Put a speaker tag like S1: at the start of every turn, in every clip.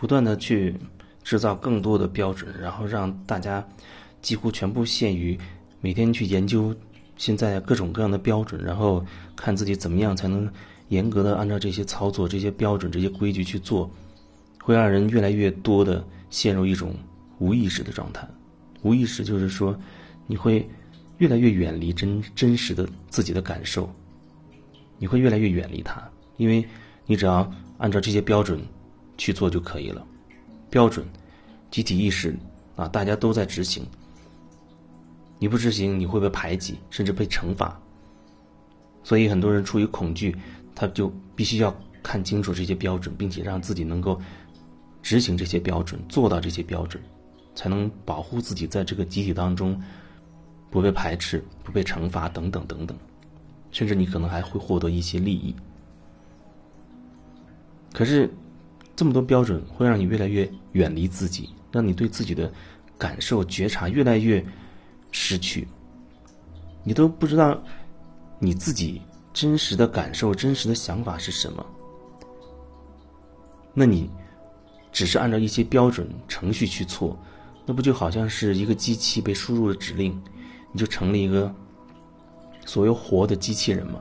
S1: 不断的去制造更多的标准，然后让大家几乎全部陷于每天去研究现在各种各样的标准，然后看自己怎么样才能严格的按照这些操作、这些标准、这些规矩去做，会让人越来越多的陷入一种无意识的状态。无意识就是说，你会越来越远离真真实的自己的感受，你会越来越远离它，因为你只要按照这些标准去做就可以了。标准、集体意识啊，大家都在执行，你不执行你会被排挤，甚至被惩罚。所以很多人出于恐惧，他就必须要看清楚这些标准，并且让自己能够执行这些标准，做到这些标准。才能保护自己在这个集体当中不被排斥、不被惩罚等等等等，甚至你可能还会获得一些利益。可是，这么多标准会让你越来越远离自己，让你对自己的感受觉察越来越失去。你都不知道你自己真实的感受、真实的想法是什么。那你只是按照一些标准程序去做。那不就好像是一个机器被输入了指令，你就成了一个所谓活的机器人吗？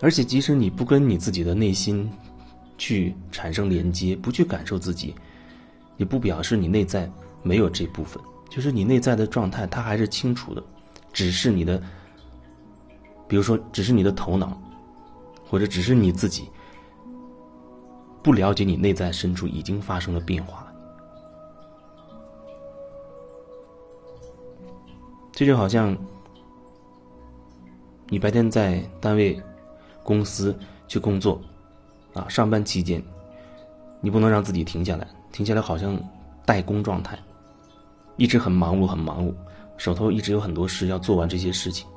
S1: 而且，即使你不跟你自己的内心去产生连接，不去感受自己，也不表示你内在没有这部分。就是你内在的状态，它还是清楚的，只是你的，比如说，只是你的头脑，或者只是你自己。不了解你内在深处已经发生了变化，这就好像你白天在单位、公司去工作，啊，上班期间，你不能让自己停下来，停下来好像代工状态，一直很忙碌，很忙碌，手头一直有很多事要做完这些事情，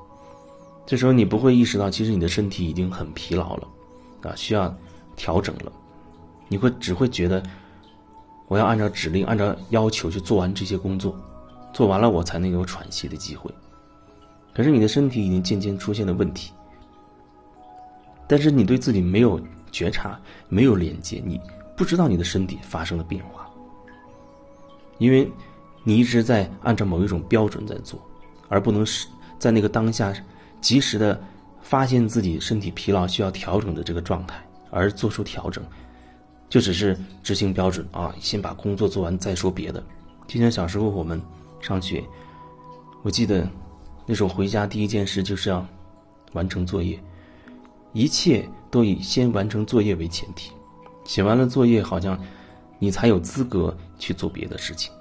S1: 这时候你不会意识到，其实你的身体已经很疲劳了，啊，需要调整了。你会只会觉得，我要按照指令、按照要求去做完这些工作，做完了我才能有喘息的机会。可是你的身体已经渐渐出现了问题，但是你对自己没有觉察、没有连接，你不知道你的身体发生了变化，因为你一直在按照某一种标准在做，而不能是在那个当下及时的发现自己身体疲劳需要调整的这个状态，而做出调整。就只是执行标准啊，先把工作做完再说别的。就像小时候我们上学，我记得那时候回家第一件事就是要完成作业，一切都以先完成作业为前提。写完了作业，好像你才有资格去做别的事情。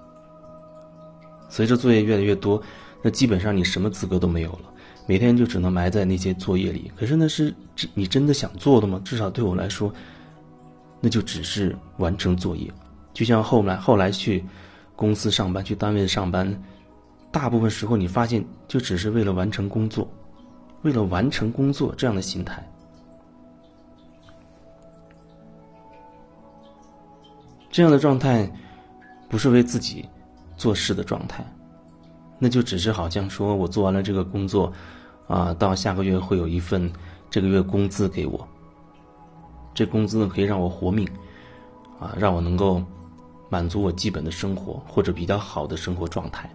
S1: 随着作业越来越多，那基本上你什么资格都没有了，每天就只能埋在那些作业里。可是那是你真的想做的吗？至少对我来说。那就只是完成作业，就像后来后来去公司上班、去单位上班，大部分时候你发现就只是为了完成工作，为了完成工作这样的心态，这样的状态不是为自己做事的状态，那就只是好像说我做完了这个工作，啊，到下个月会有一份这个月工资给我。这工资呢，可以让我活命，啊，让我能够满足我基本的生活或者比较好的生活状态。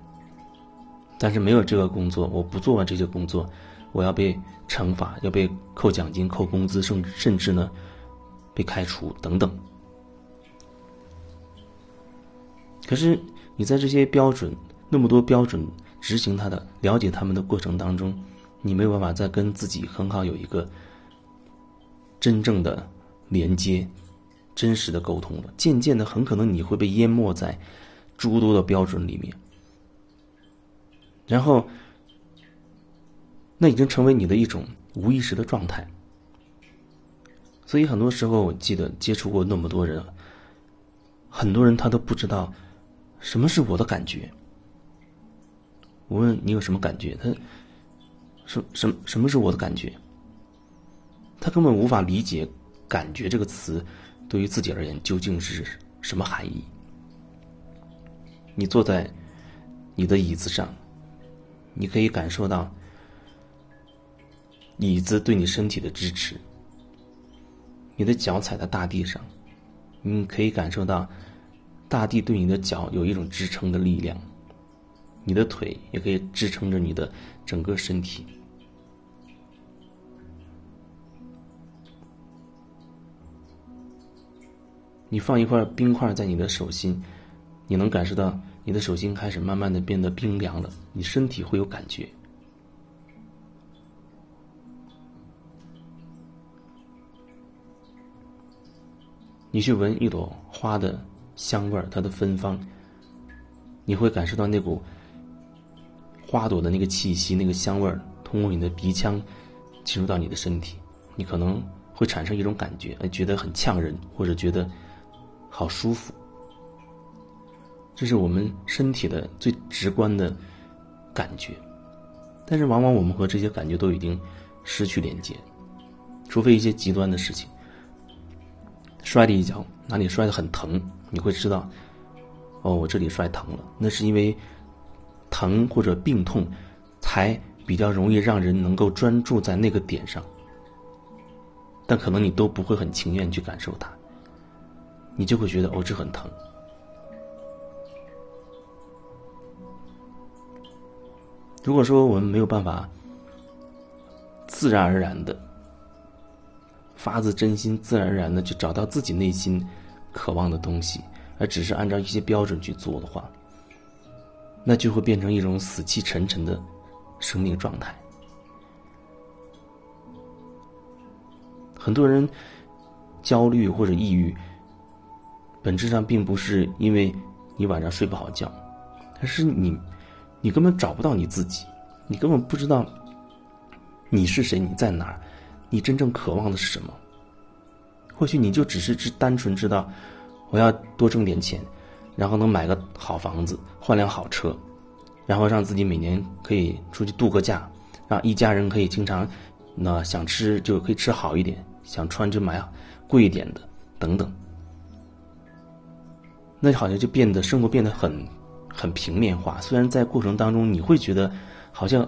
S1: 但是没有这个工作，我不做完这些工作，我要被惩罚，要被扣奖金、扣工资，甚甚至呢被开除等等。可是你在这些标准那么多标准执行它的、了解他们的过程当中，你没有办法再跟自己很好有一个真正的。连接，真实的沟通了。渐渐的，很可能你会被淹没在诸多的标准里面，然后，那已经成为你的一种无意识的状态。所以，很多时候，我记得接触过那么多人，很多人他都不知道什么是我的感觉。我问你有什么感觉，他什什什么是我的感觉？他根本无法理解。感觉这个词，对于自己而言究竟是什么含义？你坐在你的椅子上，你可以感受到椅子对你身体的支持；你的脚踩在大地上，你可以感受到大地对你的脚有一种支撑的力量，你的腿也可以支撑着你的整个身体。你放一块冰块在你的手心，你能感受到你的手心开始慢慢的变得冰凉了，你身体会有感觉。你去闻一朵花的香味儿，它的芬芳，你会感受到那股花朵的那个气息、那个香味儿，通过你的鼻腔进入到你的身体，你可能会产生一种感觉，觉得很呛人，或者觉得。好舒服，这是我们身体的最直观的感觉，但是往往我们和这些感觉都已经失去连接，除非一些极端的事情，摔了一跤，哪里摔得很疼，你会知道，哦，我这里摔疼了，那是因为疼或者病痛，才比较容易让人能够专注在那个点上，但可能你都不会很情愿去感受它。你就会觉得哦，这很疼。如果说我们没有办法自然而然的、发自真心、自然而然的去找到自己内心渴望的东西，而只是按照一些标准去做的话，那就会变成一种死气沉沉的生命状态。很多人焦虑或者抑郁。本质上并不是因为你晚上睡不好觉，而是你，你根本找不到你自己，你根本不知道你是谁，你在哪儿，你真正渴望的是什么。或许你就只是只单纯知道，我要多挣点钱，然后能买个好房子，换辆好车，然后让自己每年可以出去度个假，让一家人可以经常，那想吃就可以吃好一点，想穿就买贵一点的，等等。那好像就变得生活变得很，很平面化。虽然在过程当中你会觉得，好像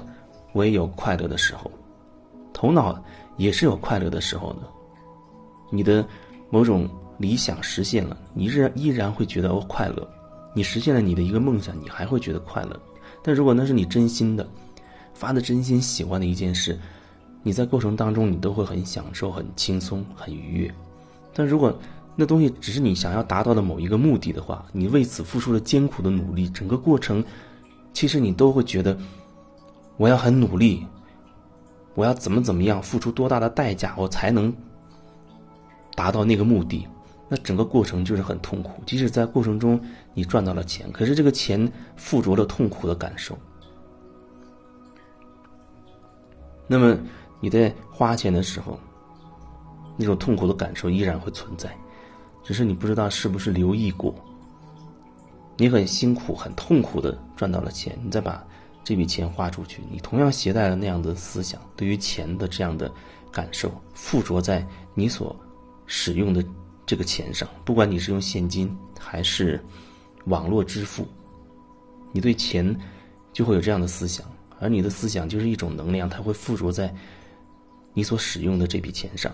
S1: 我也有快乐的时候，头脑也是有快乐的时候的。你的某种理想实现了，你依依然会觉得快乐。你实现了你的一个梦想，你还会觉得快乐。但如果那是你真心的，发的真心喜欢的一件事，你在过程当中你都会很享受、很轻松、很愉悦。但如果那东西只是你想要达到的某一个目的的话，你为此付出了艰苦的努力，整个过程，其实你都会觉得，我要很努力，我要怎么怎么样，付出多大的代价，我才能达到那个目的？那整个过程就是很痛苦。即使在过程中你赚到了钱，可是这个钱附着了痛苦的感受。那么你在花钱的时候，那种痛苦的感受依然会存在。只是你不知道是不是留意过，你很辛苦、很痛苦的赚到了钱，你再把这笔钱花出去，你同样携带了那样的思想，对于钱的这样的感受附着在你所使用的这个钱上。不管你是用现金还是网络支付，你对钱就会有这样的思想，而你的思想就是一种能量，它会附着在你所使用的这笔钱上。